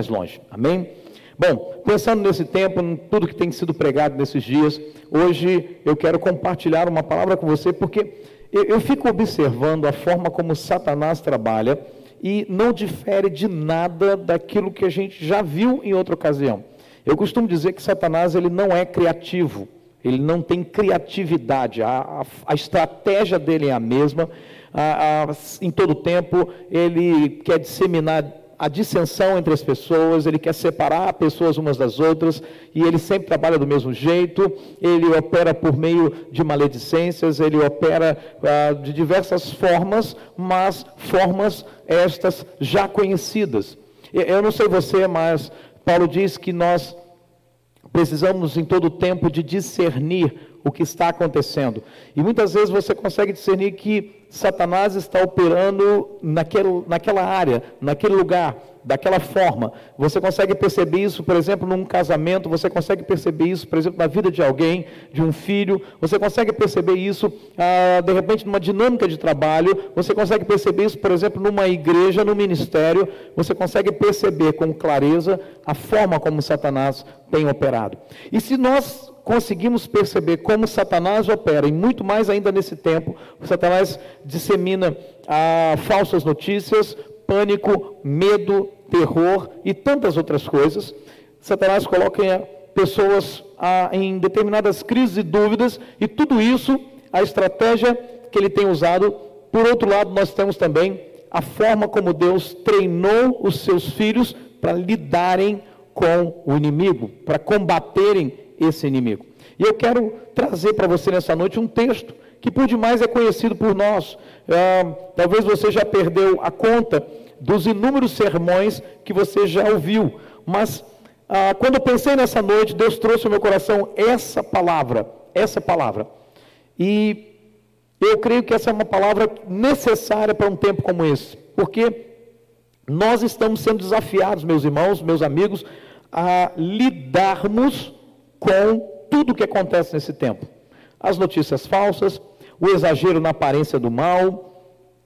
mais longe. Amém? Bom, pensando nesse tempo, em tudo que tem sido pregado nesses dias, hoje eu quero compartilhar uma palavra com você, porque eu, eu fico observando a forma como Satanás trabalha e não difere de nada daquilo que a gente já viu em outra ocasião. Eu costumo dizer que Satanás ele não é criativo, ele não tem criatividade, a, a, a estratégia dele é a mesma, a, em todo tempo ele quer disseminar a dissensão entre as pessoas, ele quer separar pessoas umas das outras, e ele sempre trabalha do mesmo jeito, ele opera por meio de maledicências, ele opera ah, de diversas formas, mas formas estas já conhecidas. Eu não sei você, mas Paulo diz que nós precisamos em todo o tempo de discernir o que está acontecendo. E muitas vezes você consegue discernir que Satanás está operando naquele, naquela área, naquele lugar, daquela forma. Você consegue perceber isso, por exemplo, num casamento, você consegue perceber isso, por exemplo, na vida de alguém, de um filho, você consegue perceber isso, ah, de repente, numa dinâmica de trabalho, você consegue perceber isso, por exemplo, numa igreja, no ministério, você consegue perceber com clareza a forma como Satanás tem operado. E se nós conseguimos perceber como Satanás opera, e muito mais ainda nesse tempo, Satanás dissemina ah, falsas notícias, pânico, medo, terror e tantas outras coisas. Satanás coloca pessoas ah, em determinadas crises e dúvidas, e tudo isso, a estratégia que ele tem usado. Por outro lado, nós temos também a forma como Deus treinou os seus filhos para lidarem com o inimigo, para combaterem esse inimigo. E eu quero trazer para você nessa noite um texto que por demais é conhecido por nós. Ah, talvez você já perdeu a conta dos inúmeros sermões que você já ouviu, mas ah, quando eu pensei nessa noite, Deus trouxe ao meu coração essa palavra, essa palavra. E eu creio que essa é uma palavra necessária para um tempo como esse, porque nós estamos sendo desafiados, meus irmãos, meus amigos, a lidarmos com tudo o que acontece nesse tempo. As notícias falsas, o exagero na aparência do mal,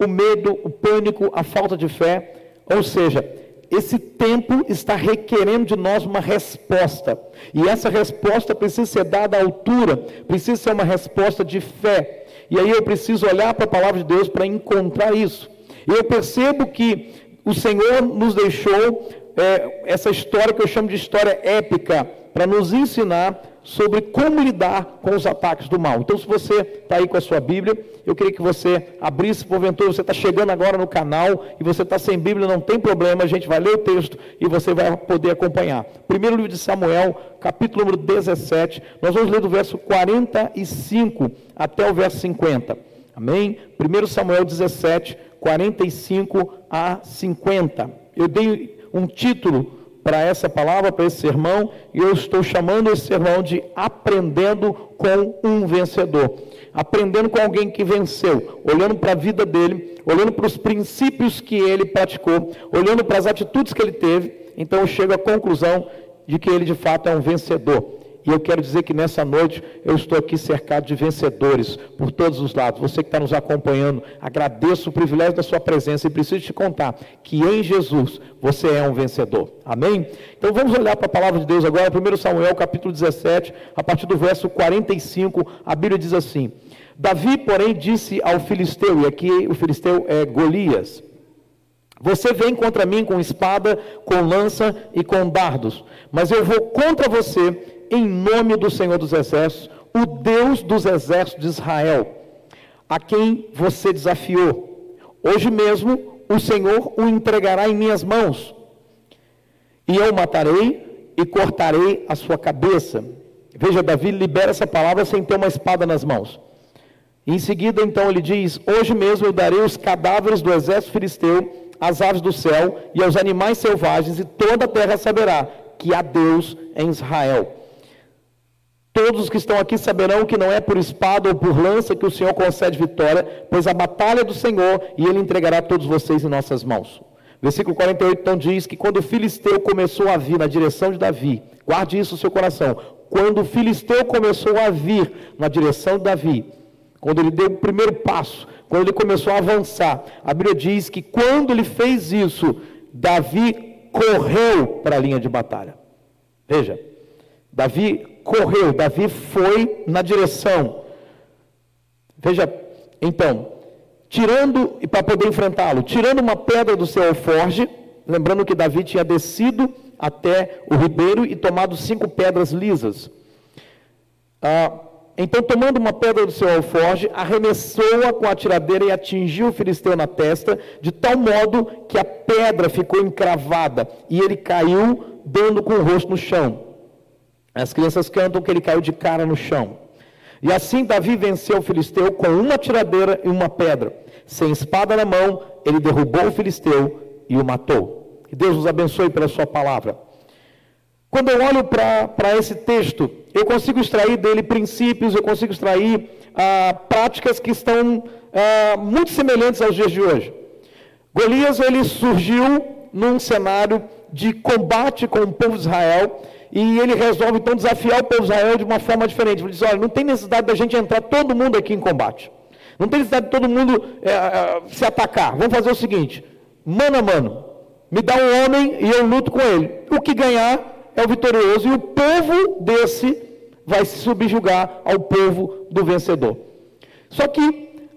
o medo, o pânico, a falta de fé. Ou seja, esse tempo está requerendo de nós uma resposta. E essa resposta precisa ser dada à altura, precisa ser uma resposta de fé. E aí eu preciso olhar para a palavra de Deus para encontrar isso. Eu percebo que o Senhor nos deixou é, essa história que eu chamo de história épica, para nos ensinar sobre como lidar com os ataques do mal. Então, se você está aí com a sua Bíblia, eu queria que você abrisse, porventura você está chegando agora no canal e você está sem Bíblia, não tem problema, a gente vai ler o texto e você vai poder acompanhar. Primeiro livro de Samuel, capítulo número 17, nós vamos ler do verso 45 até o verso 50. Amém? 1 Samuel 17, 45 a 50. Eu dei um título para essa palavra, para esse sermão, e eu estou chamando esse sermão de Aprendendo com um Vencedor. Aprendendo com alguém que venceu, olhando para a vida dele, olhando para os princípios que ele praticou, olhando para as atitudes que ele teve, então eu chego à conclusão de que ele de fato é um vencedor. E eu quero dizer que nessa noite eu estou aqui cercado de vencedores por todos os lados. Você que está nos acompanhando, agradeço o privilégio da sua presença e preciso te contar que em Jesus você é um vencedor. Amém? Então vamos olhar para a palavra de Deus agora, 1 Samuel capítulo 17, a partir do verso 45, a Bíblia diz assim: Davi, porém, disse ao filisteu, e aqui o filisteu é Golias. Você vem contra mim com espada, com lança e com dardos, mas eu vou contra você em nome do Senhor dos Exércitos, o Deus dos exércitos de Israel, a quem você desafiou. Hoje mesmo o Senhor o entregará em minhas mãos, e eu matarei e cortarei a sua cabeça. Veja, Davi libera essa palavra sem ter uma espada nas mãos. Em seguida, então, ele diz: Hoje mesmo eu darei os cadáveres do exército filisteu às aves do céu e aos animais selvagens, e toda a terra saberá que há Deus em Israel. Todos os que estão aqui saberão que não é por espada ou por lança que o Senhor concede vitória, pois a batalha é do Senhor e ele entregará todos vocês em nossas mãos. Versículo 48 então diz que quando o filisteu começou a vir na direção de Davi, guarde isso no seu coração. Quando o filisteu começou a vir na direção de Davi, quando ele deu o primeiro passo, quando ele começou a avançar, a Bíblia diz que quando ele fez isso, Davi correu para a linha de batalha. Veja, Davi correu, Davi foi na direção. Veja, então, tirando, e para poder enfrentá-lo, tirando uma pedra do seu alforge, lembrando que Davi tinha descido até o ribeiro e tomado cinco pedras lisas. Ah, então, tomando uma pedra do seu alforge, arremessou-a com a tiradeira e atingiu o filisteu na testa, de tal modo que a pedra ficou encravada e ele caiu, dando com o rosto no chão. As crianças cantam que ele caiu de cara no chão. E assim Davi venceu o filisteu com uma tiradeira e uma pedra. Sem espada na mão, ele derrubou o filisteu e o matou. Que Deus nos abençoe pela sua palavra. Quando eu olho para esse texto, eu consigo extrair dele princípios, eu consigo extrair ah, práticas que estão ah, muito semelhantes aos dias de hoje. Golias ele surgiu num cenário de combate com o povo de Israel e ele resolve então desafiar o povo de Israel de uma forma diferente. Ele diz: olha, não tem necessidade da gente entrar todo mundo aqui em combate. Não tem necessidade de todo mundo é, se atacar. Vamos fazer o seguinte: mano a mano, me dá um homem e eu luto com ele. O que ganhar é o vitorioso, e o povo desse vai se subjugar ao povo do vencedor. Só que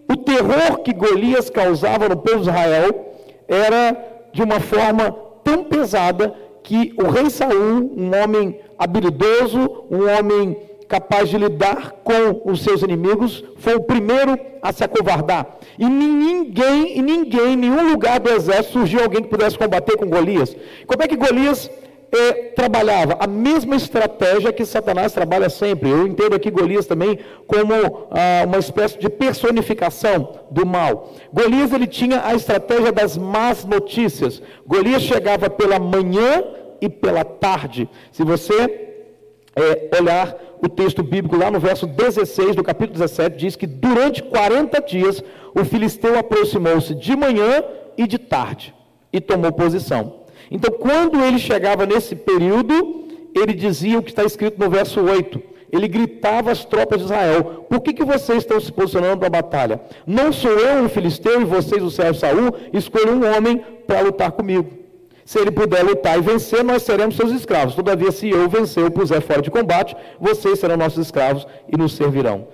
o terror que Golias causava no povo de Israel era de uma forma tão pesada que o rei Saul, um homem habilidoso, um homem capaz de lidar com os seus inimigos, foi o primeiro a se acovardar. E ninguém, em ninguém, em nenhum lugar do exército surgiu alguém que pudesse combater com Golias. Como é que Golias trabalhava a mesma estratégia que Satanás trabalha sempre. Eu entendo aqui Golias também como ah, uma espécie de personificação do mal. Golias ele tinha a estratégia das más notícias. Golias chegava pela manhã e pela tarde. Se você é, olhar o texto bíblico lá no verso 16 do capítulo 17, diz que durante 40 dias o filisteu aproximou-se de manhã e de tarde e tomou posição. Então, quando ele chegava nesse período, ele dizia o que está escrito no verso 8. Ele gritava às tropas de Israel: Por que, que vocês estão se posicionando para a batalha? Não sou eu um filisteu e vocês o servo Saul? Escolha um homem para lutar comigo. Se ele puder lutar e vencer, nós seremos seus escravos. Todavia, se eu vencer ou puser fora de combate, vocês serão nossos escravos e nos servirão.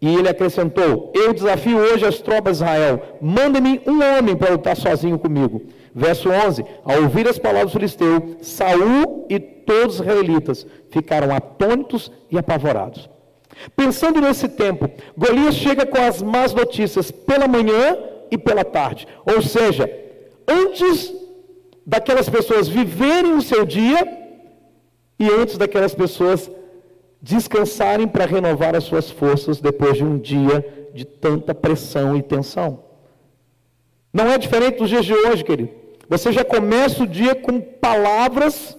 E ele acrescentou: Eu desafio hoje as tropas de Israel. Mande-me um homem para lutar sozinho comigo. Verso 11: Ao ouvir as palavras do filisteu, Saul e todos os israelitas ficaram atônitos e apavorados. Pensando nesse tempo, Golias chega com as más notícias pela manhã e pela tarde. Ou seja, antes daquelas pessoas viverem o seu dia e antes daquelas pessoas descansarem para renovar as suas forças depois de um dia de tanta pressão e tensão. Não é diferente dos dias de hoje, querido. Você já começa o dia com palavras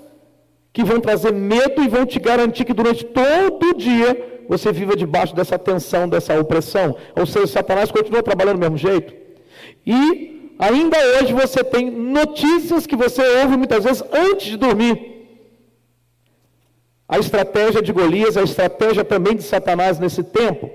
que vão trazer medo e vão te garantir que durante todo o dia você viva debaixo dessa tensão, dessa opressão. Ou seja, Satanás continua trabalhando do mesmo jeito. E ainda hoje você tem notícias que você ouve muitas vezes antes de dormir. A estratégia de Golias, a estratégia também de Satanás nesse tempo.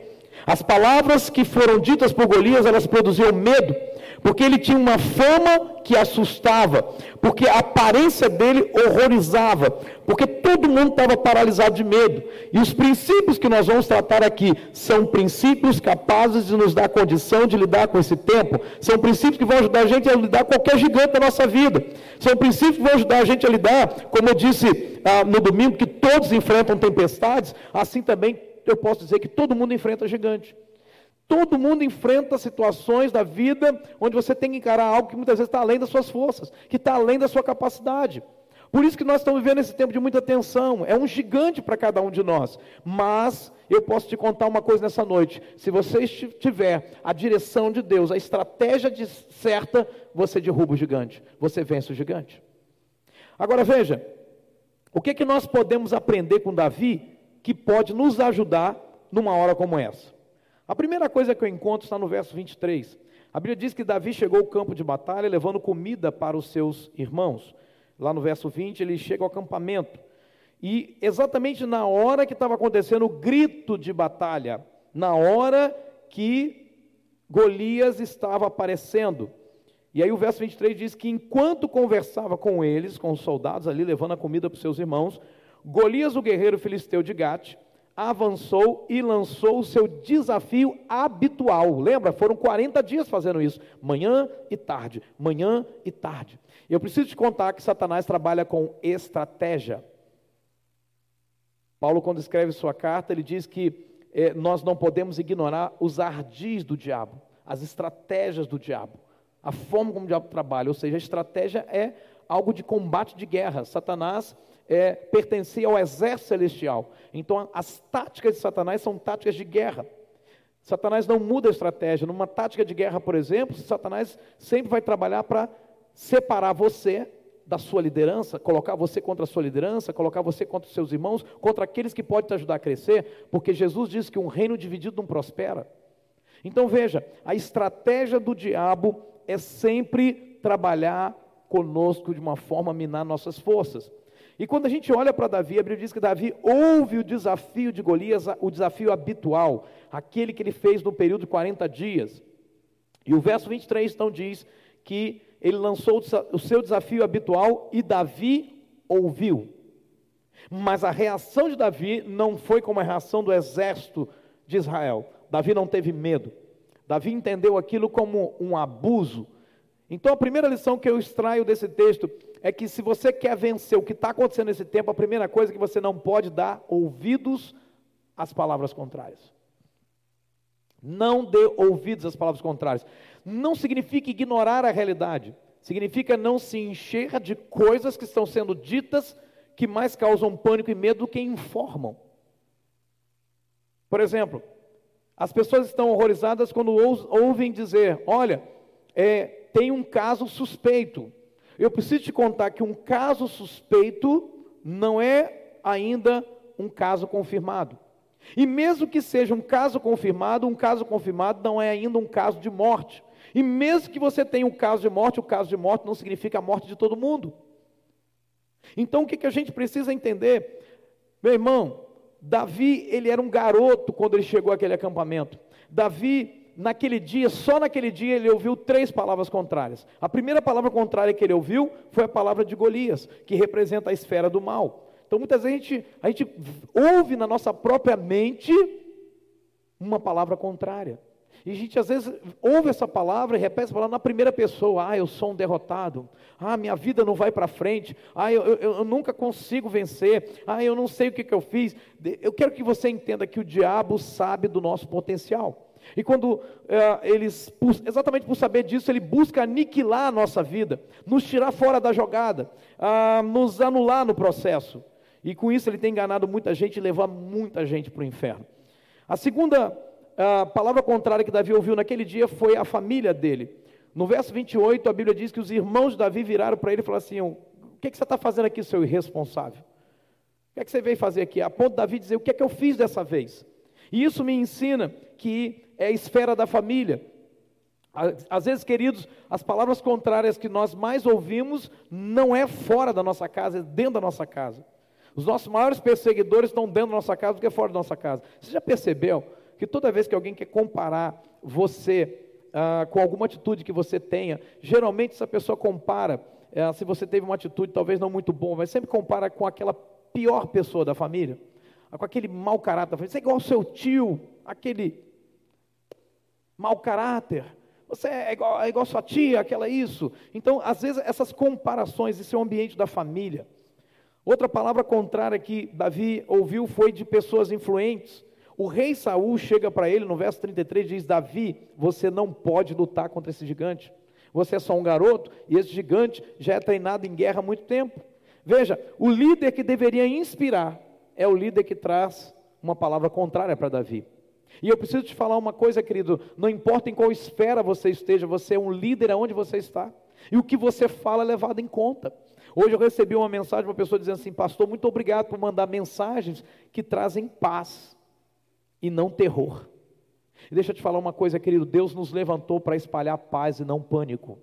As palavras que foram ditas por Golias, elas produziam medo porque ele tinha uma fama que assustava, porque a aparência dele horrorizava, porque todo mundo estava paralisado de medo. E os princípios que nós vamos tratar aqui são princípios capazes de nos dar condição de lidar com esse tempo, são princípios que vão ajudar a gente a lidar com qualquer gigante da nossa vida, são princípios que vão ajudar a gente a lidar, como eu disse ah, no domingo, que todos enfrentam tempestades, assim também eu posso dizer que todo mundo enfrenta gigante. Todo mundo enfrenta situações da vida onde você tem que encarar algo que muitas vezes está além das suas forças, que está além da sua capacidade. Por isso que nós estamos vivendo esse tempo de muita tensão. É um gigante para cada um de nós. Mas eu posso te contar uma coisa nessa noite. Se você tiver a direção de Deus, a estratégia de certa, você derruba o gigante. Você vence o gigante. Agora veja, o que, que nós podemos aprender com Davi que pode nos ajudar numa hora como essa? A primeira coisa que eu encontro está no verso 23. A Bíblia diz que Davi chegou ao campo de batalha levando comida para os seus irmãos. Lá no verso 20, ele chega ao acampamento. E exatamente na hora que estava acontecendo o grito de batalha, na hora que Golias estava aparecendo, E aí o verso 23 diz que enquanto conversava com eles, com os soldados ali levando a comida para os seus irmãos, Golias, o guerreiro filisteu de Gate, avançou e lançou o seu desafio habitual. Lembra? Foram 40 dias fazendo isso, manhã e tarde, manhã e tarde. Eu preciso te contar que Satanás trabalha com estratégia. Paulo, quando escreve sua carta, ele diz que eh, nós não podemos ignorar os ardis do diabo, as estratégias do diabo, a forma como o diabo trabalha. Ou seja, a estratégia é algo de combate de guerra. Satanás é, pertencia ao exército celestial. Então, as táticas de Satanás são táticas de guerra. Satanás não muda a estratégia. Numa tática de guerra, por exemplo, Satanás sempre vai trabalhar para separar você da sua liderança, colocar você contra a sua liderança, colocar você contra os seus irmãos, contra aqueles que podem te ajudar a crescer, porque Jesus diz que um reino dividido não prospera. Então veja, a estratégia do diabo é sempre trabalhar conosco de uma forma a minar nossas forças. E quando a gente olha para Davi, a Bíblia diz que Davi ouve o desafio de Golias, o desafio habitual, aquele que ele fez no período de 40 dias. E o verso 23 então diz que ele lançou o seu desafio habitual e Davi ouviu. Mas a reação de Davi não foi como a reação do exército de Israel. Davi não teve medo. Davi entendeu aquilo como um abuso. Então a primeira lição que eu extraio desse texto é que se você quer vencer o que está acontecendo nesse tempo, a primeira coisa é que você não pode dar ouvidos às palavras contrárias. Não dê ouvidos às palavras contrárias. Não significa ignorar a realidade. Significa não se encher de coisas que estão sendo ditas que mais causam pânico e medo do que informam. Por exemplo, as pessoas estão horrorizadas quando ouvem dizer: olha, é, tem um caso suspeito. Eu preciso te contar que um caso suspeito não é ainda um caso confirmado. E mesmo que seja um caso confirmado, um caso confirmado não é ainda um caso de morte. E mesmo que você tenha um caso de morte, o caso de morte não significa a morte de todo mundo. Então o que, que a gente precisa entender? Meu irmão, Davi, ele era um garoto quando ele chegou àquele acampamento. Davi naquele dia, só naquele dia, ele ouviu três palavras contrárias. A primeira palavra contrária que ele ouviu foi a palavra de Golias, que representa a esfera do mal. Então, muitas vezes a gente, a gente ouve na nossa própria mente uma palavra contrária. E a gente às vezes ouve essa palavra e repete essa palavra na primeira pessoa. Ah, eu sou um derrotado. Ah, minha vida não vai para frente. Ah, eu, eu, eu, nunca consigo vencer. Ah, eu não sei o que, que eu fiz. Eu quero que você entenda que o diabo sabe do nosso potencial. E quando é, eles, exatamente por saber disso, ele busca aniquilar a nossa vida, nos tirar fora da jogada, ah, nos anular no processo. E com isso ele tem enganado muita gente e levado muita gente para o inferno. A segunda a palavra contrária que Davi ouviu naquele dia foi a família dele. No verso 28, a Bíblia diz que os irmãos de Davi viraram para ele e falaram assim: O que, que você está fazendo aqui, seu irresponsável? O que é que você veio fazer aqui? A ponto de Davi dizer: O que é que eu fiz dessa vez? E isso me ensina que é a esfera da família. Às vezes, queridos, as palavras contrárias que nós mais ouvimos não é fora da nossa casa, é dentro da nossa casa. Os nossos maiores perseguidores estão dentro da nossa casa do que fora da nossa casa. Você já percebeu que toda vez que alguém quer comparar você ah, com alguma atitude que você tenha, geralmente essa pessoa compara, ah, se você teve uma atitude talvez não muito boa, mas sempre compara com aquela pior pessoa da família, com aquele mau caráter. Você é igual ao seu tio, aquele mau caráter. Você é igual, é igual sua tia, aquela isso. Então, às vezes, essas comparações, esse é o ambiente da família. Outra palavra contrária que Davi ouviu foi de pessoas influentes. O rei Saul chega para ele no verso 33 e diz: Davi, você não pode lutar contra esse gigante. Você é só um garoto e esse gigante já é treinado em guerra há muito tempo. Veja, o líder que deveria inspirar é o líder que traz uma palavra contrária para Davi. E eu preciso te falar uma coisa, querido: não importa em qual esfera você esteja, você é um líder aonde você está. E o que você fala é levado em conta. Hoje eu recebi uma mensagem de uma pessoa dizendo assim: Pastor, muito obrigado por mandar mensagens que trazem paz e não terror. E deixa eu te falar uma coisa, querido: Deus nos levantou para espalhar paz e não pânico.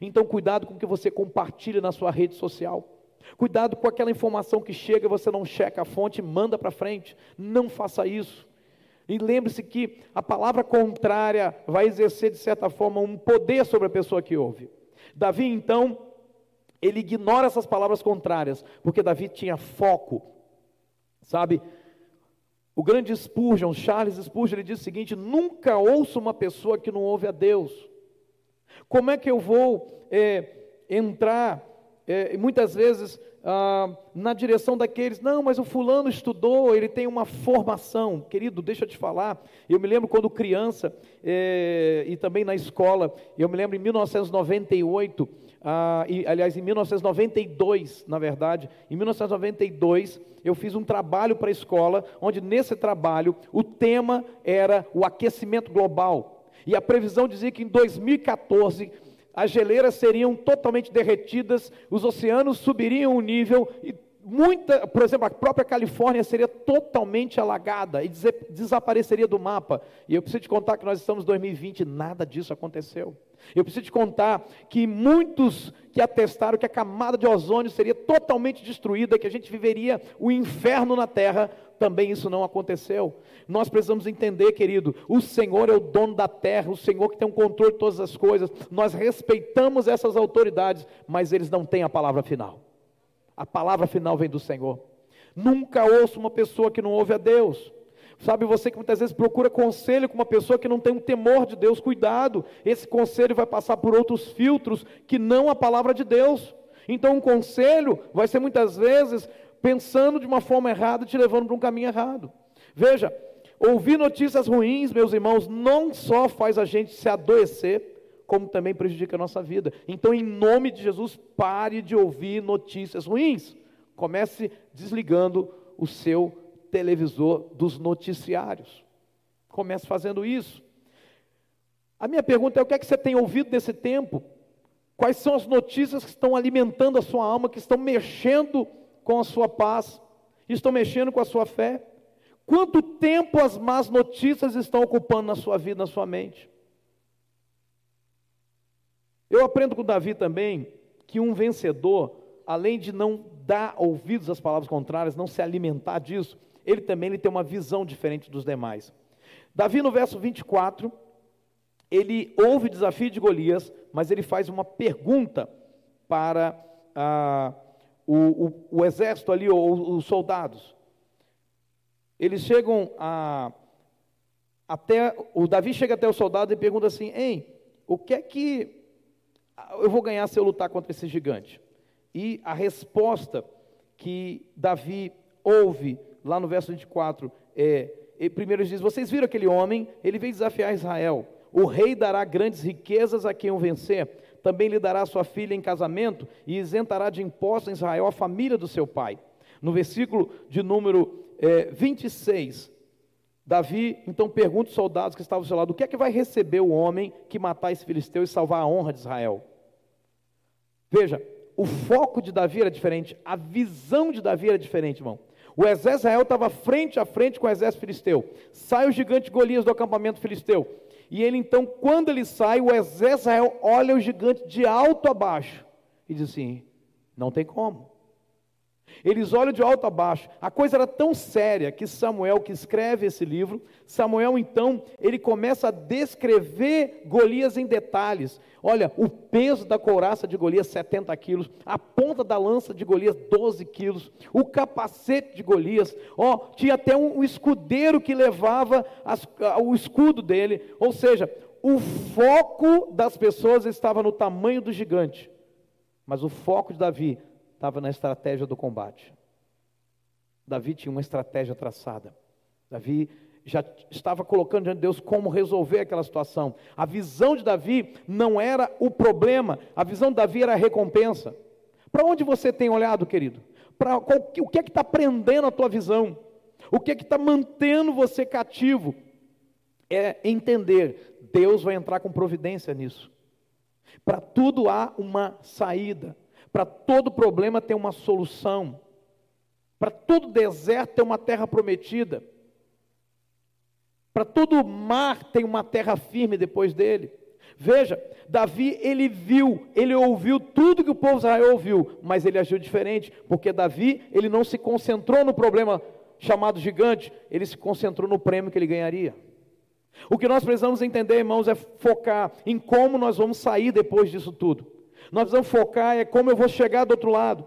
Então, cuidado com o que você compartilha na sua rede social. Cuidado com aquela informação que chega e você não checa a fonte manda para frente. Não faça isso. E lembre-se que a palavra contrária vai exercer, de certa forma, um poder sobre a pessoa que ouve. Davi, então, ele ignora essas palavras contrárias, porque Davi tinha foco, sabe? O grande Spurgeon, Charles Spurgeon, ele diz o seguinte: nunca ouço uma pessoa que não ouve a Deus. Como é que eu vou é, entrar, é, muitas vezes, ah, na direção daqueles, não, mas o fulano estudou, ele tem uma formação. Querido, deixa eu te falar, eu me lembro quando criança, é, e também na escola, eu me lembro em 1998, ah, e, aliás, em 1992, na verdade, em 1992, eu fiz um trabalho para a escola, onde nesse trabalho o tema era o aquecimento global. E a previsão dizia que em 2014 as geleiras seriam totalmente derretidas, os oceanos subiriam o nível e muita, por exemplo, a própria Califórnia seria totalmente alagada e desapareceria do mapa. E eu preciso te contar que nós estamos em 2020 e nada disso aconteceu. Eu preciso te contar que muitos que atestaram que a camada de ozônio seria totalmente destruída, que a gente viveria o inferno na terra, também isso não aconteceu. Nós precisamos entender, querido, o Senhor é o dono da terra, o Senhor que tem o controle de todas as coisas. Nós respeitamos essas autoridades, mas eles não têm a palavra final. A palavra final vem do Senhor. Nunca ouço uma pessoa que não ouve a Deus. Sabe, você que muitas vezes procura conselho com uma pessoa que não tem um temor de Deus, cuidado, esse conselho vai passar por outros filtros que não a palavra de Deus. Então, um conselho vai ser muitas vezes pensando de uma forma errada, te levando para um caminho errado. Veja, ouvir notícias ruins, meus irmãos, não só faz a gente se adoecer, como também prejudica a nossa vida. Então, em nome de Jesus, pare de ouvir notícias ruins. Comece desligando o seu televisor dos noticiários. Comece fazendo isso. A minha pergunta é: o que é que você tem ouvido nesse tempo? Quais são as notícias que estão alimentando a sua alma, que estão mexendo com a sua paz, estão mexendo com a sua fé? Quanto tempo as más notícias estão ocupando na sua vida, na sua mente? Eu aprendo com Davi também que um vencedor, além de não dar ouvidos às palavras contrárias, não se alimentar disso, ele também ele tem uma visão diferente dos demais. Davi, no verso 24, ele ouve o desafio de Golias, mas ele faz uma pergunta para ah, o, o, o, exército ali, ou os soldados. Eles chegam a, até, o Davi chega até o soldado e pergunta assim: Ei, o que é que eu vou ganhar se eu lutar contra esse gigante? E a resposta que Davi ouve lá no verso 24, é, primeiro diz: Vocês viram aquele homem? Ele veio desafiar Israel. O rei dará grandes riquezas a quem o vencer. Também lhe dará sua filha em casamento e isentará de impostos em Israel a família do seu pai. No versículo de número é, 26, Davi então pergunta aos soldados que estavam ao seu lado: o que é que vai receber o homem que matar esse filisteu e salvar a honra de Israel? Veja, o foco de Davi era diferente, a visão de Davi era diferente, irmão. O exército Israel estava frente a frente com o exército filisteu. Sai o gigante Golias do acampamento filisteu. E ele então, quando ele sai, o exército olha o gigante de alto a baixo e diz assim: não tem como. Eles olham de alto a baixo. A coisa era tão séria que Samuel, que escreve esse livro, Samuel então, ele começa a descrever Golias em detalhes. Olha, o peso da couraça de Golias, 70 quilos, a ponta da lança de Golias, 12 quilos, o capacete de Golias, ó, tinha até um, um escudeiro que levava as, o escudo dele, ou seja, o foco das pessoas estava no tamanho do gigante, mas o foco de Davi estava na estratégia do combate. Davi tinha uma estratégia traçada. Davi já estava colocando diante de Deus como resolver aquela situação. A visão de Davi não era o problema, a visão de Davi era a recompensa. Para onde você tem olhado, querido? Para o que é que está prendendo a tua visão? O que é que está mantendo você cativo? É entender, Deus vai entrar com providência nisso. Para tudo há uma saída. Para todo problema tem uma solução. Para todo deserto tem uma terra prometida. Para todo mar tem uma terra firme depois dele. Veja, Davi, ele viu, ele ouviu tudo que o povo de Israel ouviu, mas ele agiu diferente, porque Davi, ele não se concentrou no problema chamado gigante, ele se concentrou no prêmio que ele ganharia. O que nós precisamos entender, irmãos, é focar em como nós vamos sair depois disso tudo. Nós precisamos focar é como eu vou chegar do outro lado.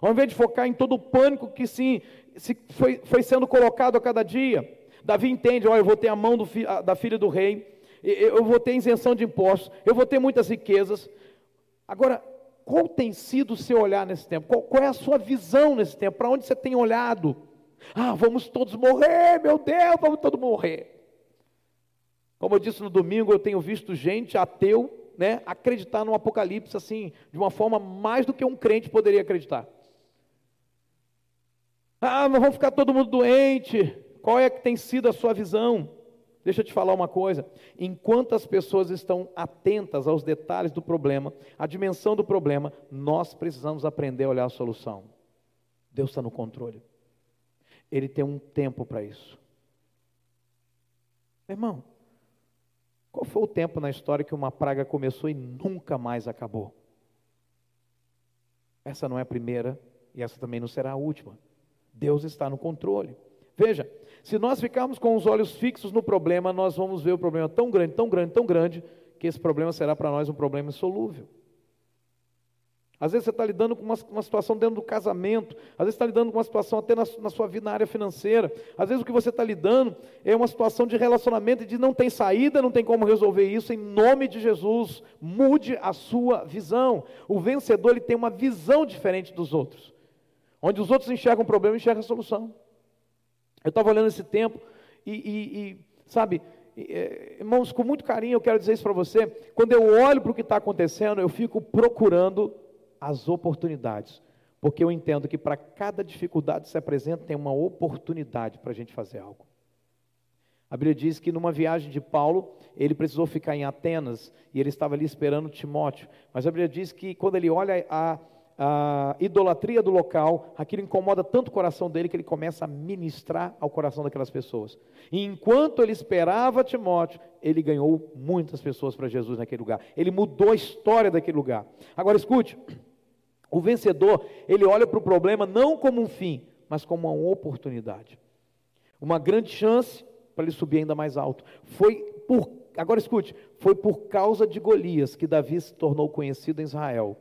Ao invés de focar em todo o pânico que sim, se foi, foi sendo colocado a cada dia. Davi entende, olha, eu vou ter a mão do, da filha do rei, eu vou ter isenção de impostos, eu vou ter muitas riquezas. Agora, qual tem sido o seu olhar nesse tempo? Qual, qual é a sua visão nesse tempo? Para onde você tem olhado? Ah, vamos todos morrer, meu Deus, vamos todos morrer. Como eu disse no domingo, eu tenho visto gente ateu, né, acreditar no apocalipse assim, de uma forma mais do que um crente poderia acreditar. Ah, mas vamos ficar todo mundo doente. Qual é que tem sido a sua visão? Deixa eu te falar uma coisa. Enquanto as pessoas estão atentas aos detalhes do problema, à dimensão do problema, nós precisamos aprender a olhar a solução. Deus está no controle. Ele tem um tempo para isso. Irmão, qual foi o tempo na história que uma praga começou e nunca mais acabou? Essa não é a primeira e essa também não será a última. Deus está no controle. Veja, se nós ficarmos com os olhos fixos no problema, nós vamos ver o problema tão grande, tão grande, tão grande, que esse problema será para nós um problema insolúvel. Às vezes você está lidando com uma, uma, situação dentro do casamento, às vezes está lidando com uma situação até na, na, sua vida na área financeira, às vezes o que você está lidando é uma situação de relacionamento e de não tem saída, não tem como resolver isso, em nome de Jesus, mude a sua visão. O vencedor ele tem uma visão diferente dos outros, onde os outros enxergam o problema, enxergam a solução. Eu estava olhando esse tempo e, e, e sabe, é, irmãos, com muito carinho eu quero dizer isso para você, quando eu olho para o que está acontecendo, eu fico procurando as oportunidades, porque eu entendo que para cada dificuldade que se apresenta tem uma oportunidade para a gente fazer algo. A Bíblia diz que numa viagem de Paulo, ele precisou ficar em Atenas e ele estava ali esperando Timóteo. Mas a Bíblia diz que quando ele olha a, a idolatria do local, aquilo incomoda tanto o coração dele que ele começa a ministrar ao coração daquelas pessoas. E enquanto ele esperava Timóteo, ele ganhou muitas pessoas para Jesus naquele lugar. Ele mudou a história daquele lugar. Agora escute, o vencedor, ele olha para o problema não como um fim, mas como uma oportunidade. Uma grande chance para ele subir ainda mais alto. Foi por, agora escute, foi por causa de Golias que Davi se tornou conhecido em Israel.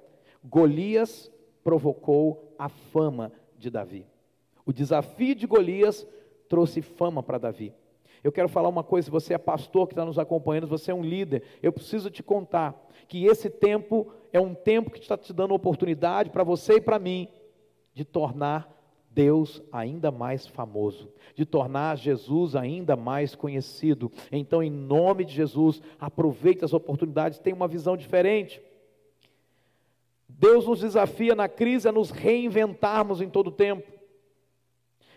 Golias provocou a fama de Davi. O desafio de Golias trouxe fama para Davi. Eu quero falar uma coisa: você é pastor que está nos acompanhando, você é um líder, eu preciso te contar que esse tempo é um tempo que está te dando oportunidade para você e para mim de tornar Deus ainda mais famoso, de tornar Jesus ainda mais conhecido. Então, em nome de Jesus, aproveite as oportunidades, tenha uma visão diferente. Deus nos desafia na crise a nos reinventarmos em todo o tempo.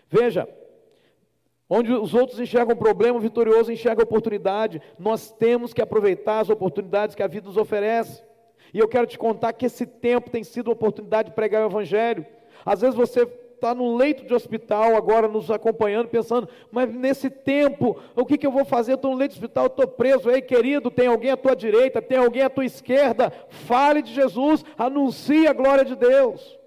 Veja, onde os outros enxergam problema, o vitorioso enxerga oportunidade. Nós temos que aproveitar as oportunidades que a vida nos oferece. E eu quero te contar que esse tempo tem sido uma oportunidade de pregar o Evangelho. Às vezes você está no leito de hospital agora nos acompanhando, pensando, mas nesse tempo, o que, que eu vou fazer? Estou no leito de hospital, estou preso. Ei, querido, tem alguém à tua direita, tem alguém à tua esquerda. Fale de Jesus, anuncie a glória de Deus.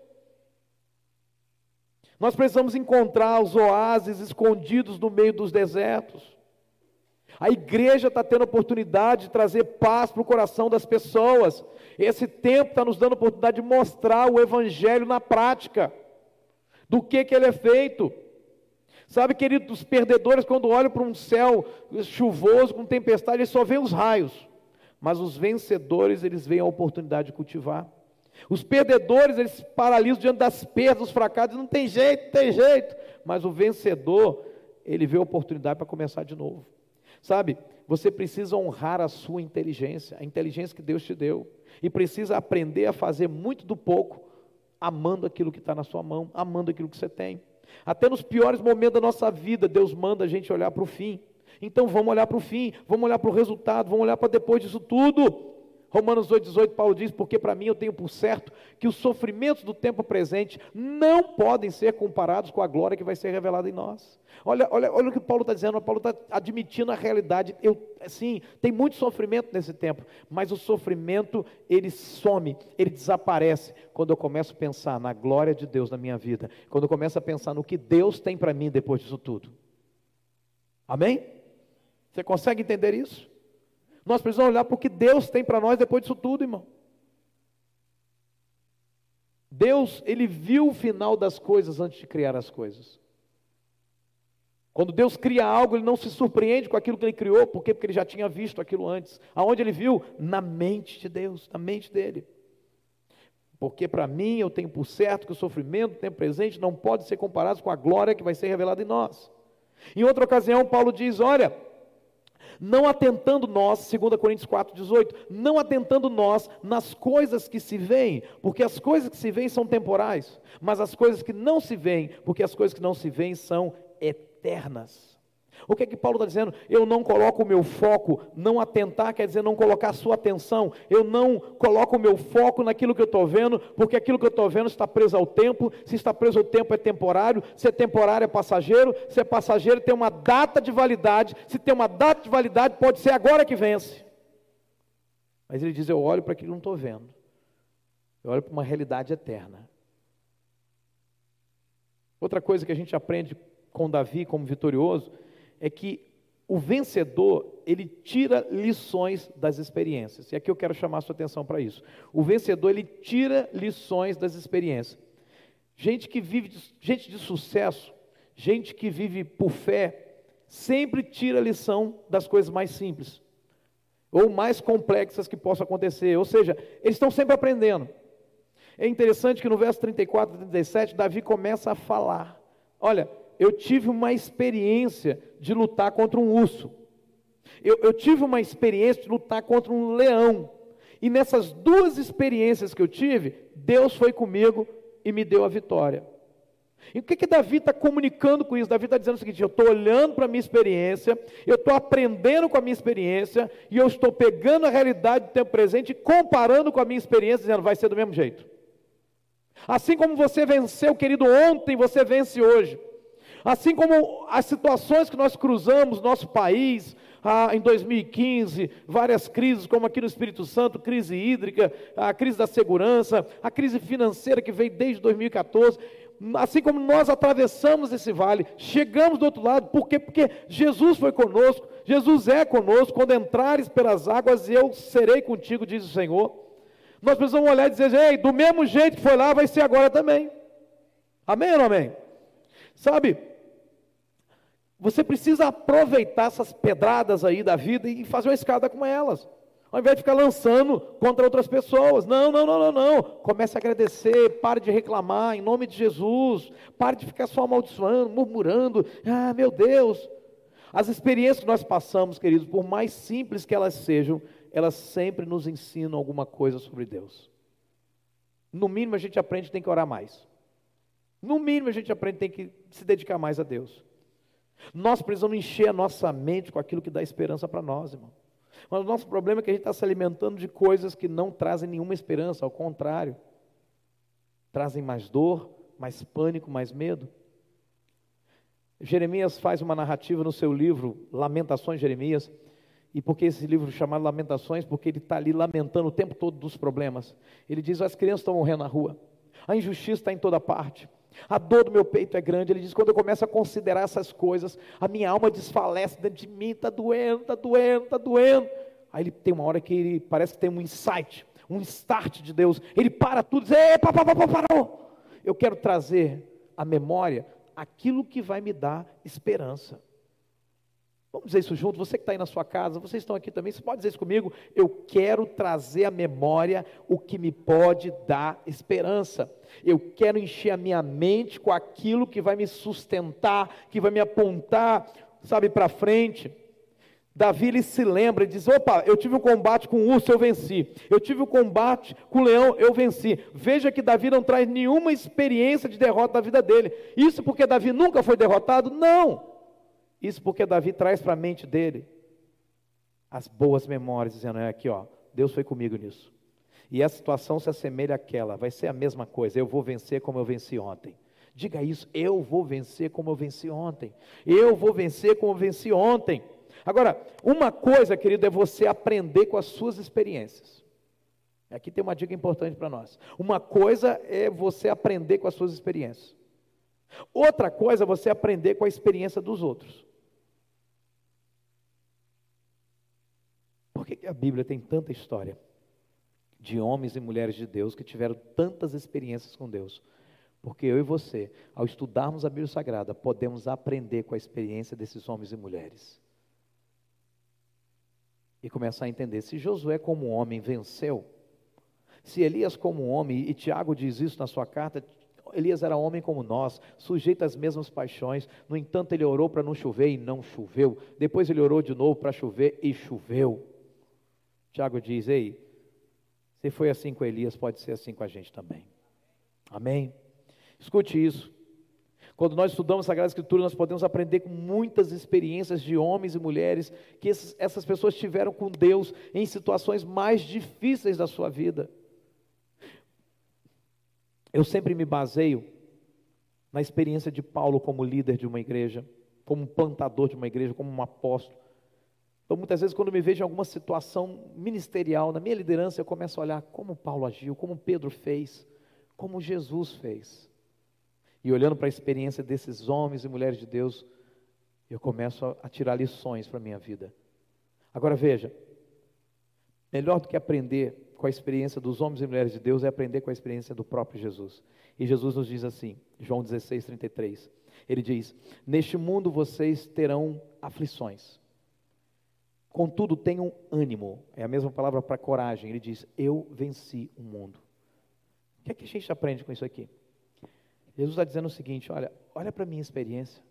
Nós precisamos encontrar os oásis escondidos no meio dos desertos. A igreja está tendo oportunidade de trazer paz para o coração das pessoas. Esse tempo está nos dando oportunidade de mostrar o Evangelho na prática. Do que, que ele é feito. Sabe, querido, os perdedores, quando olham para um céu chuvoso, com tempestade, eles só veem os raios. Mas os vencedores, eles veem a oportunidade de cultivar. Os perdedores, eles paralisam diante das perdas, dos fracassos, não tem jeito, não tem jeito. Mas o vencedor, ele vê a oportunidade para começar de novo. Sabe, você precisa honrar a sua inteligência, a inteligência que Deus te deu, e precisa aprender a fazer muito do pouco, amando aquilo que está na sua mão, amando aquilo que você tem. Até nos piores momentos da nossa vida, Deus manda a gente olhar para o fim. Então vamos olhar para o fim, vamos olhar para o resultado, vamos olhar para depois disso tudo. Romanos 8,18, Paulo diz: Porque para mim eu tenho por certo que os sofrimentos do tempo presente não podem ser comparados com a glória que vai ser revelada em nós. Olha, olha, olha o que Paulo está dizendo, Paulo está admitindo a realidade. Eu, sim, tem muito sofrimento nesse tempo, mas o sofrimento ele some, ele desaparece quando eu começo a pensar na glória de Deus na minha vida, quando eu começo a pensar no que Deus tem para mim depois disso tudo. Amém? Você consegue entender isso? Nós precisamos olhar para o que Deus tem para nós depois disso tudo, irmão. Deus, ele viu o final das coisas antes de criar as coisas. Quando Deus cria algo, ele não se surpreende com aquilo que ele criou, por quê? Porque ele já tinha visto aquilo antes. Aonde ele viu? Na mente de Deus, na mente dele. Porque para mim eu tenho por certo que o sofrimento, o tempo presente, não pode ser comparado com a glória que vai ser revelada em nós. Em outra ocasião, Paulo diz: Olha, não atentando nós, 2 Coríntios 4, 18, não atentando nós nas coisas que se veem, porque as coisas que se veem são temporais, mas as coisas que não se veem, porque as coisas que não se veem são eternas. O que é que Paulo está dizendo? Eu não coloco o meu foco, não atentar quer dizer não colocar a sua atenção. Eu não coloco o meu foco naquilo que eu estou vendo, porque aquilo que eu estou vendo está preso ao tempo. Se está preso ao tempo é temporário, se é temporário é passageiro, se é passageiro tem uma data de validade. Se tem uma data de validade, pode ser agora que vence. Mas ele diz: Eu olho para aquilo que não estou vendo, eu olho para uma realidade eterna. Outra coisa que a gente aprende com Davi como vitorioso é que o vencedor, ele tira lições das experiências. E aqui eu quero chamar a sua atenção para isso. O vencedor, ele tira lições das experiências. Gente que vive, gente de sucesso, gente que vive por fé, sempre tira lição das coisas mais simples ou mais complexas que possam acontecer. Ou seja, eles estão sempre aprendendo. É interessante que no verso 34 e 37, Davi começa a falar: Olha, eu tive uma experiência de lutar contra um urso. Eu, eu, tive uma experiência de lutar contra um leão. E nessas duas experiências que eu tive, Deus foi comigo e me deu a vitória. E o que, que Davi está comunicando com isso? Davi está dizendo o seguinte: eu estou olhando para a minha experiência, eu estou aprendendo com a minha experiência, e eu estou pegando a realidade do tempo presente e comparando com a minha experiência, dizendo, vai ser do mesmo jeito. Assim como você venceu, querido, ontem, você vence hoje. Assim como as situações que nós cruzamos no nosso país, ah, em 2015, várias crises, como aqui no Espírito Santo, crise hídrica, a crise da segurança, a crise financeira que veio desde 2014. Assim como nós atravessamos esse vale, chegamos do outro lado, por quê? Porque Jesus foi conosco, Jesus é conosco, quando entrares pelas águas, eu serei contigo, diz o Senhor. Nós precisamos olhar e dizer, ei, do mesmo jeito que foi lá, vai ser agora também. Amém ou não amém? Sabe, você precisa aproveitar essas pedradas aí da vida e fazer uma escada com elas. Ao invés de ficar lançando contra outras pessoas. Não, não, não, não, não. Comece a agradecer, pare de reclamar em nome de Jesus. Pare de ficar só amaldiçoando, murmurando. Ah, meu Deus. As experiências que nós passamos, queridos, por mais simples que elas sejam, elas sempre nos ensinam alguma coisa sobre Deus. No mínimo a gente aprende que tem que orar mais. No mínimo a gente aprende que tem que se dedicar mais a Deus. Nós precisamos encher a nossa mente com aquilo que dá esperança para nós, irmão. Mas o nosso problema é que a gente está se alimentando de coisas que não trazem nenhuma esperança, ao contrário, trazem mais dor, mais pânico, mais medo. Jeremias faz uma narrativa no seu livro Lamentações Jeremias, e por que esse livro chamado Lamentações? Porque ele está ali lamentando o tempo todo dos problemas. Ele diz: as crianças estão morrendo na rua, a injustiça está em toda parte, a dor do meu peito é grande. Ele diz: quando eu começo a considerar essas coisas, a minha alma desfalece dentro de mim, está doendo, está doendo, está doendo. Aí ele tem uma hora que ele parece que tem um insight, um start de Deus. Ele para tudo e diz: Ei, pá, pá, pá, parou. Eu quero trazer à memória aquilo que vai me dar esperança. Vamos dizer isso junto, você que está aí na sua casa, vocês estão aqui também, você pode dizer isso comigo? Eu quero trazer à memória o que me pode dar esperança. Eu quero encher a minha mente com aquilo que vai me sustentar, que vai me apontar, sabe, para frente. Davi ele se lembra e diz: opa, eu tive um combate com o urso, eu venci. Eu tive um combate com o leão, eu venci. Veja que Davi não traz nenhuma experiência de derrota da vida dele. Isso porque Davi nunca foi derrotado? Não. Isso porque Davi traz para a mente dele as boas memórias, dizendo: é aqui, ó, Deus foi comigo nisso. E a situação se assemelha àquela, vai ser a mesma coisa. Eu vou vencer como eu venci ontem. Diga isso, eu vou vencer como eu venci ontem. Eu vou vencer como eu venci ontem. Agora, uma coisa, querido, é você aprender com as suas experiências. Aqui tem uma dica importante para nós. Uma coisa é você aprender com as suas experiências. Outra coisa é você aprender com a experiência dos outros. Por que a Bíblia tem tanta história de homens e mulheres de Deus que tiveram tantas experiências com Deus? Porque eu e você, ao estudarmos a Bíblia Sagrada, podemos aprender com a experiência desses homens e mulheres. E começar a entender: se Josué, como homem, venceu, se Elias, como homem, e Tiago diz isso na sua carta, Elias era homem como nós, sujeito às mesmas paixões. No entanto, ele orou para não chover e não choveu. Depois ele orou de novo para chover e choveu. Tiago diz: Ei, se foi assim com Elias, pode ser assim com a gente também. Amém? Escute isso. Quando nós estudamos a Sagrada Escritura, nós podemos aprender com muitas experiências de homens e mulheres que essas pessoas tiveram com Deus em situações mais difíceis da sua vida. Eu sempre me baseio na experiência de Paulo como líder de uma igreja, como plantador de uma igreja, como um apóstolo. Então, muitas vezes, quando me vejo em alguma situação ministerial, na minha liderança, eu começo a olhar como Paulo agiu, como Pedro fez, como Jesus fez. E olhando para a experiência desses homens e mulheres de Deus, eu começo a, tirar lições para a minha vida. Agora veja, melhor do que aprender com a experiência dos homens e mulheres de Deus é aprender com a experiência do próprio Jesus. E Jesus nos diz assim, João 16, 33. Ele diz: Neste mundo vocês terão aflições. Contudo, tenham ânimo. É a mesma palavra para coragem. Ele diz: Eu venci o mundo. O que é que a gente aprende com isso aqui? Jesus está dizendo o seguinte: olha, olha para a minha experiência.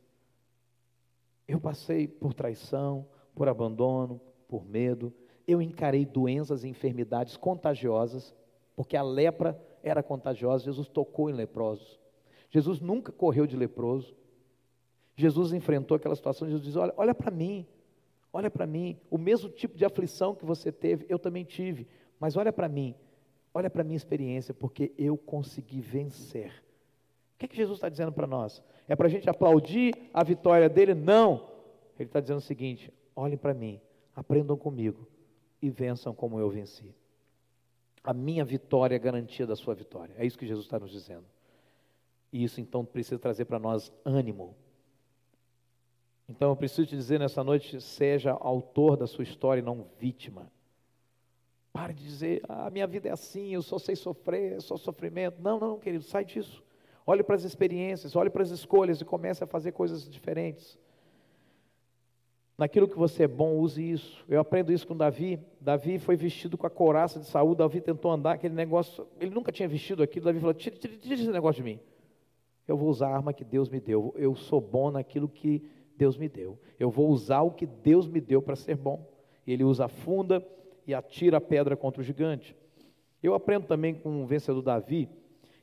Eu passei por traição, por abandono, por medo, eu encarei doenças e enfermidades contagiosas, porque a lepra era contagiosa, Jesus tocou em leprosos. Jesus nunca correu de leproso. Jesus enfrentou aquela situação, Jesus diz: Olha, olha para mim, olha para mim, o mesmo tipo de aflição que você teve, eu também tive, mas olha para mim, olha para a minha experiência, porque eu consegui vencer. O que, é que Jesus está dizendo para nós? É para a gente aplaudir a vitória dele? Não. Ele está dizendo o seguinte: olhem para mim, aprendam comigo, e vençam como eu venci. A minha vitória é garantia da sua vitória. É isso que Jesus está nos dizendo. E isso então precisa trazer para nós ânimo. Então eu preciso te dizer nessa noite: seja autor da sua história e não vítima. Pare de dizer, a ah, minha vida é assim, eu só sei sofrer, é só sofrimento. Não, não, querido, sai disso. Olhe para as experiências, olhe para as escolhas e comece a fazer coisas diferentes. Naquilo que você é bom, use isso. Eu aprendo isso com Davi. Davi foi vestido com a couraça de saúde. Davi tentou andar aquele negócio. Ele nunca tinha vestido aquilo. Davi falou: tira, tira, tira esse negócio de mim. Eu vou usar a arma que Deus me deu. Eu sou bom naquilo que Deus me deu. Eu vou usar o que Deus me deu para ser bom. Ele usa a funda e atira a pedra contra o gigante. Eu aprendo também com o vencedor Davi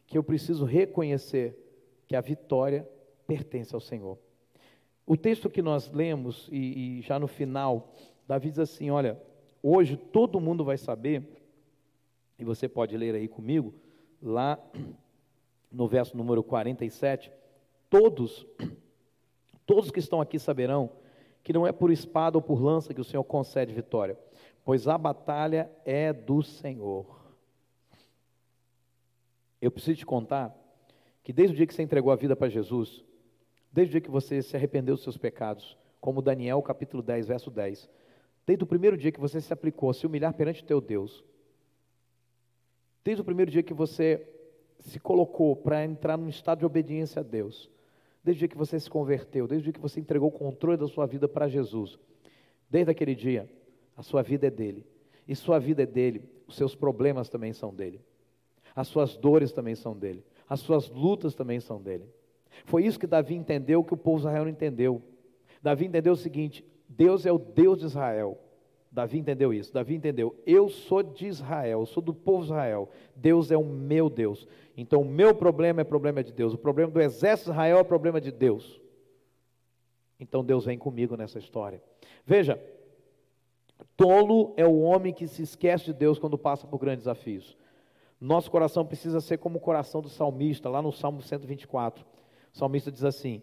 que eu preciso reconhecer que a vitória pertence ao Senhor. O texto que nós lemos, e, e já no final, Davi diz assim: Olha, hoje todo mundo vai saber, e você pode ler aí comigo, lá no verso número 47, todos, todos que estão aqui saberão que não é por espada ou por lança que o Senhor concede vitória, pois a batalha é do Senhor. Eu preciso te contar que desde o dia que você entregou a vida para Jesus, Desde o dia que você se arrependeu dos seus pecados, como Daniel capítulo 10, verso 10. Desde o primeiro dia que você se aplicou a se humilhar perante teu Deus. Desde o primeiro dia que você se colocou para entrar num estado de obediência a Deus. Desde o dia que você se converteu, desde o dia que você entregou o controle da sua vida para Jesus. Desde aquele dia, a sua vida é dele. E sua vida é dele, os seus problemas também são dele. As suas dores também são dele. As suas lutas também são dele. Foi isso que Davi entendeu que o povo de Israel não entendeu. Davi entendeu o seguinte: Deus é o Deus de Israel. Davi entendeu isso. Davi entendeu: eu sou de Israel, sou do povo de Israel. Deus é o meu Deus. Então o meu problema é problema de Deus. O problema do exército de Israel é problema de Deus. Então Deus vem comigo nessa história. Veja, Tolo é o homem que se esquece de Deus quando passa por grandes desafios. Nosso coração precisa ser como o coração do salmista, lá no Salmo 124. O salmista diz assim: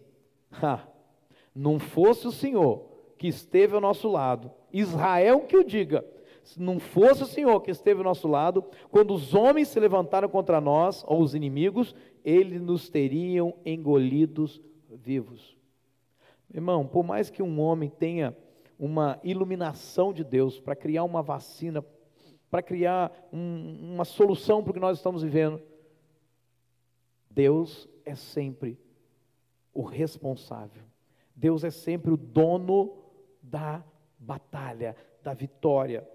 Não fosse o Senhor que esteve ao nosso lado, Israel que o diga, se não fosse o Senhor que esteve ao nosso lado, quando os homens se levantaram contra nós, ou os inimigos, eles nos teriam engolidos vivos. Irmão, por mais que um homem tenha uma iluminação de Deus para criar uma vacina, para criar um, uma solução para o que nós estamos vivendo, Deus é sempre o responsável. Deus é sempre o dono da batalha, da vitória.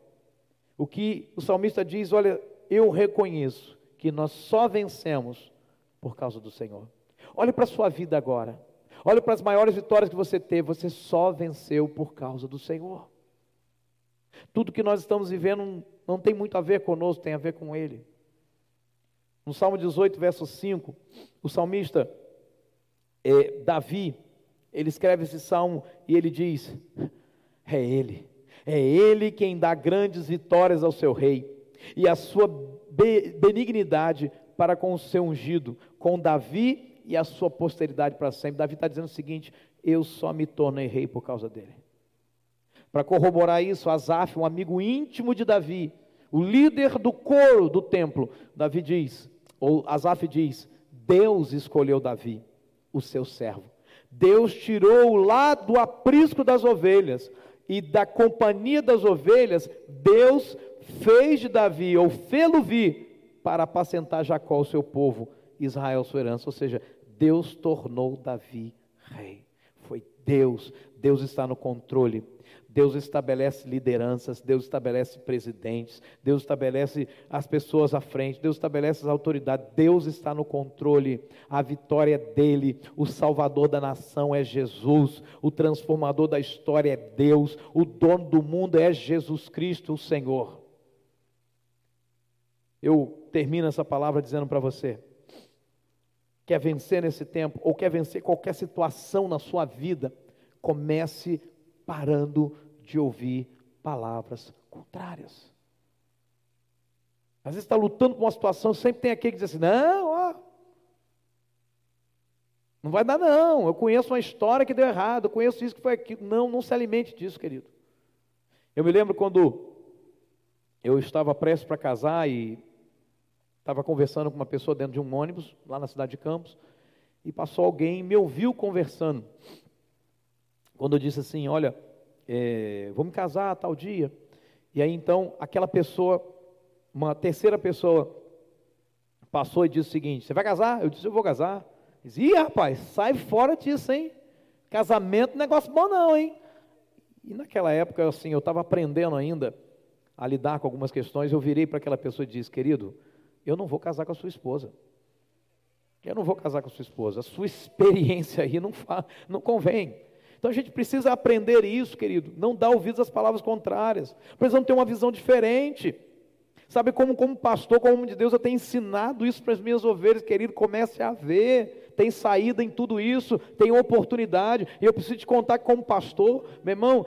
O que o salmista diz, olha, eu reconheço que nós só vencemos por causa do Senhor. Olhe para a sua vida agora. Olhe para as maiores vitórias que você teve, você só venceu por causa do Senhor. Tudo que nós estamos vivendo não tem muito a ver conosco, tem a ver com Ele. No Salmo 18, verso 5, o salmista é, Davi, ele escreve esse salmo e ele diz: É Ele, é Ele quem dá grandes vitórias ao seu rei, e a sua benignidade para com o seu ungido, com Davi e a sua posteridade para sempre. Davi está dizendo o seguinte: eu só me tornei rei por causa dele. Para corroborar isso, Asaf, um amigo íntimo de Davi, o líder do coro do templo, Davi diz, ou Asaf diz: Deus escolheu Davi, o seu servo. Deus tirou lá do aprisco das ovelhas e da companhia das ovelhas, Deus fez de Davi, ou fê-lo vir, para apacentar Jacó, o seu povo, Israel, sua herança. Ou seja, Deus tornou Davi rei. Foi Deus, Deus está no controle. Deus estabelece lideranças, Deus estabelece presidentes, Deus estabelece as pessoas à frente, Deus estabelece as autoridades, Deus está no controle, a vitória é dele, o salvador da nação é Jesus, o transformador da história é Deus, o dono do mundo é Jesus Cristo, o Senhor. Eu termino essa palavra dizendo para você: quer vencer nesse tempo, ou quer vencer qualquer situação na sua vida, comece parando de ouvir palavras contrárias. Às vezes está lutando com uma situação, sempre tem aquele que diz assim: não, ó, não vai dar, não. Eu conheço uma história que deu errado, eu conheço isso que foi aquilo. Não, não se alimente disso, querido. Eu me lembro quando eu estava prestes para casar e estava conversando com uma pessoa dentro de um ônibus, lá na cidade de Campos, e passou alguém e me ouviu conversando. Quando eu disse assim: Olha, é, vou me casar tal dia. E aí então, aquela pessoa, uma terceira pessoa, passou e disse o seguinte: Você vai casar? Eu disse: Eu vou casar. Disse: Ih, rapaz, sai fora disso, hein? Casamento negócio bom, não, hein? E naquela época, assim, eu estava aprendendo ainda a lidar com algumas questões. Eu virei para aquela pessoa e disse: Querido, eu não vou casar com a sua esposa. Eu não vou casar com a sua esposa. A sua experiência aí não, não convém. Então a gente precisa aprender isso, querido. Não dar ouvidos às palavras contrárias. Precisamos ter uma visão diferente. Sabe como, como pastor, como homem de Deus, eu tenho ensinado isso para as minhas ovelhas, querido. Comece a ver. Tem saída em tudo isso, tem oportunidade. E eu preciso te contar que, como pastor, meu irmão,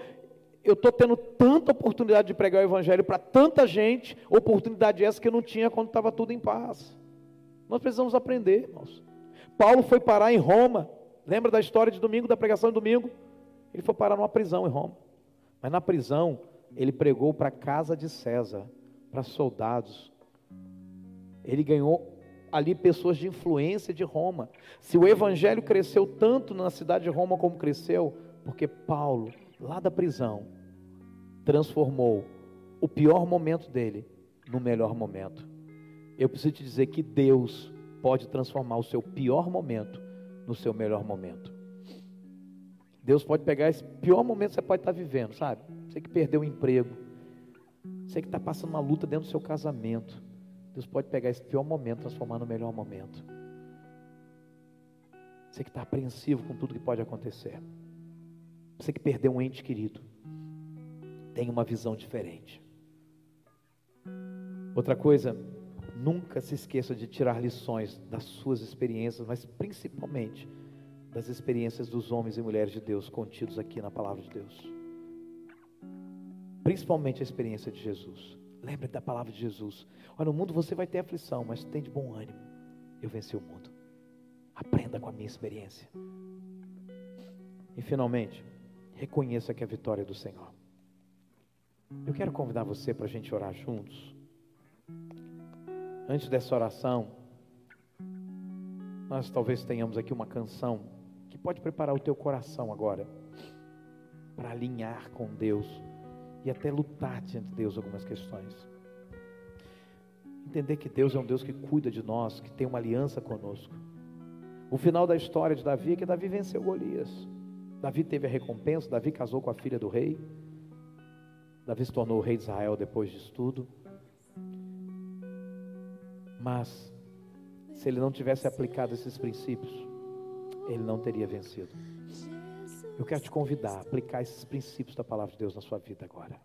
eu estou tendo tanta oportunidade de pregar o Evangelho para tanta gente, oportunidade essa que eu não tinha quando estava tudo em paz. Nós precisamos aprender, irmãos. Paulo foi parar em Roma, lembra da história de domingo, da pregação de domingo? Ele foi parar numa prisão em Roma. Mas na prisão, ele pregou para a casa de César, para soldados. Ele ganhou ali pessoas de influência de Roma. Se o evangelho cresceu tanto na cidade de Roma como cresceu, porque Paulo lá da prisão, transformou o pior momento dele no melhor momento. Eu preciso te dizer que Deus pode transformar o seu pior momento no seu melhor momento. Deus pode pegar esse pior momento que você pode estar vivendo, sabe? Você que perdeu o emprego, você que está passando uma luta dentro do seu casamento. Deus pode pegar esse pior momento e transformar no melhor momento. Você que está apreensivo com tudo que pode acontecer. Você que perdeu um ente querido, tem uma visão diferente. Outra coisa, nunca se esqueça de tirar lições das suas experiências, mas principalmente das experiências dos homens e mulheres de Deus contidos aqui na palavra de Deus. principalmente a experiência de Jesus. Lembre da palavra de Jesus. Olha, no mundo você vai ter aflição, mas tem de bom ânimo. Eu venci o mundo. Aprenda com a minha experiência. E finalmente, reconheça que a vitória é do Senhor. Eu quero convidar você para a gente orar juntos. Antes dessa oração, nós talvez tenhamos aqui uma canção que pode preparar o teu coração agora para alinhar com Deus e até lutar diante de Deus algumas questões. Entender que Deus é um Deus que cuida de nós, que tem uma aliança conosco. O final da história de Davi é que Davi venceu Golias. Davi teve a recompensa, Davi casou com a filha do rei. Davi se tornou o rei de Israel depois disso tudo. Mas, se ele não tivesse aplicado esses princípios, ele não teria vencido. Eu quero te convidar a aplicar esses princípios da palavra de Deus na sua vida agora.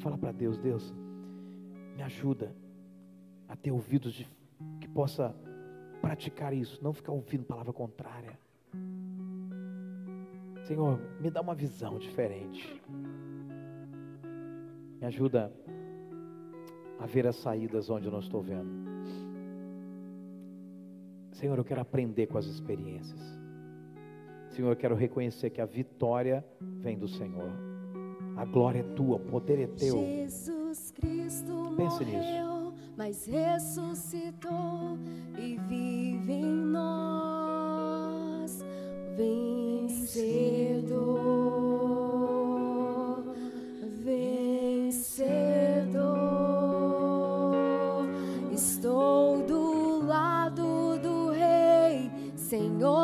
Fala para Deus, Deus, me ajuda a ter ouvidos de, que possa praticar isso, não ficar ouvindo palavra contrária. Senhor, me dá uma visão diferente. Me ajuda a ver as saídas onde eu não estou vendo. Senhor, eu quero aprender com as experiências. Senhor, eu quero reconhecer que a vitória vem do Senhor. A glória é tua, o poder é teu. Jesus Cristo Pense nisso. morreu, mas ressuscitou e vive em nós, vencedor, Senhor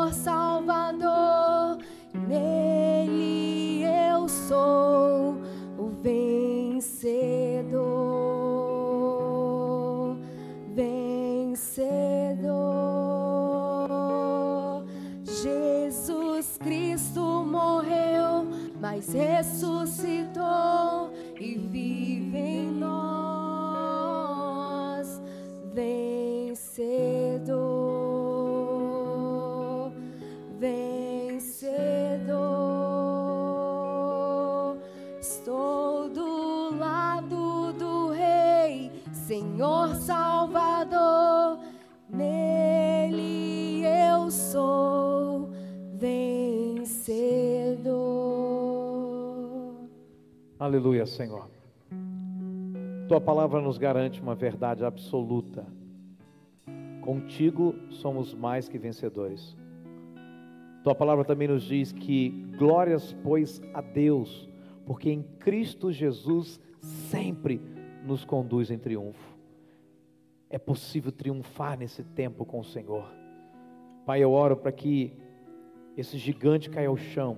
Aleluia, Senhor. Tua palavra nos garante uma verdade absoluta. Contigo somos mais que vencedores. Tua palavra também nos diz que glórias, pois, a Deus, porque em Cristo Jesus sempre nos conduz em triunfo. É possível triunfar nesse tempo com o Senhor. Pai, eu oro para que esse gigante caia ao chão,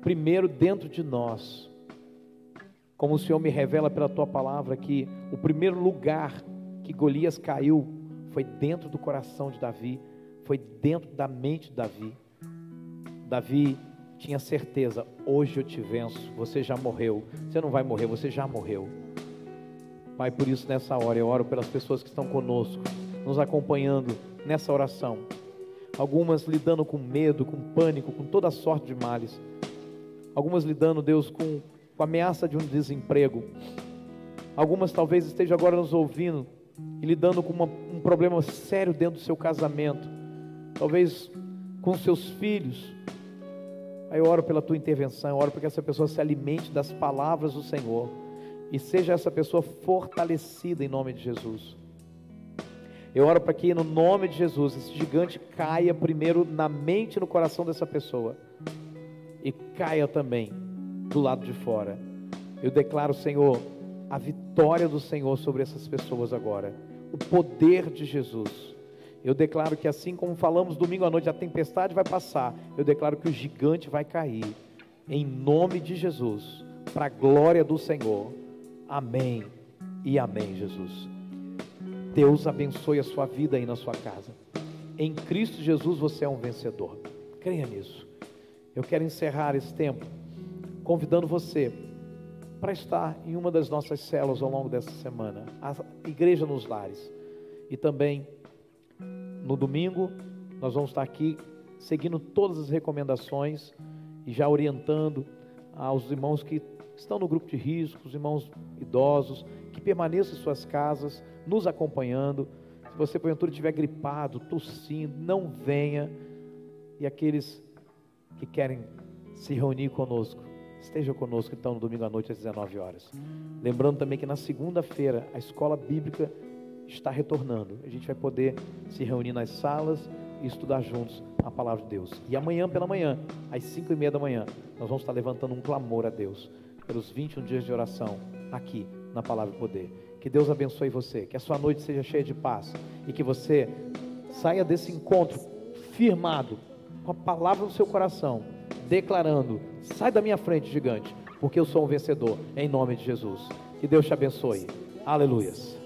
primeiro dentro de nós, como o Senhor me revela pela tua palavra que o primeiro lugar que Golias caiu foi dentro do coração de Davi, foi dentro da mente de Davi. Davi tinha certeza: hoje eu te venço. Você já morreu. Você não vai morrer, você já morreu. Pai, por isso nessa hora eu oro pelas pessoas que estão conosco, nos acompanhando nessa oração. Algumas lidando com medo, com pânico, com toda sorte de males. Algumas lidando, Deus, com, com a ameaça de um desemprego. Algumas talvez estejam agora nos ouvindo e lidando com uma, um problema sério dentro do seu casamento. Talvez com seus filhos. Aí eu oro pela tua intervenção, eu oro para que essa pessoa se alimente das palavras do Senhor e seja essa pessoa fortalecida em nome de Jesus. Eu oro para que no nome de Jesus esse gigante caia primeiro na mente e no coração dessa pessoa e caia também do lado de fora. Eu declaro, Senhor, a vitória do Senhor sobre essas pessoas agora, o poder de Jesus. Eu declaro que assim como falamos domingo à noite, a tempestade vai passar. Eu declaro que o gigante vai cair. Em nome de Jesus, para a glória do Senhor. Amém e amém, Jesus. Deus abençoe a sua vida aí na sua casa. Em Cristo Jesus você é um vencedor. Creia nisso. Eu quero encerrar esse tempo convidando você para estar em uma das nossas células ao longo dessa semana, a Igreja nos Lares. E também no domingo nós vamos estar aqui seguindo todas as recomendações e já orientando aos irmãos que estão no grupo de risco, os irmãos idosos, que permaneçam em suas casas, nos acompanhando. Se você, porventura, estiver gripado, tossindo, não venha. E aqueles que querem se reunir conosco, esteja conosco então no domingo à noite às 19 horas. Lembrando também que na segunda-feira a escola bíblica está retornando. A gente vai poder se reunir nas salas e estudar juntos a palavra de Deus. E amanhã pela manhã, às 5 e meia da manhã, nós vamos estar levantando um clamor a Deus pelos 21 dias de oração aqui na Palavra e Poder. Que Deus abençoe você, que a sua noite seja cheia de paz e que você saia desse encontro firmado com a palavra no seu coração, declarando: sai da minha frente, gigante, porque eu sou um vencedor, em nome de Jesus. Que Deus te abençoe. Aleluias.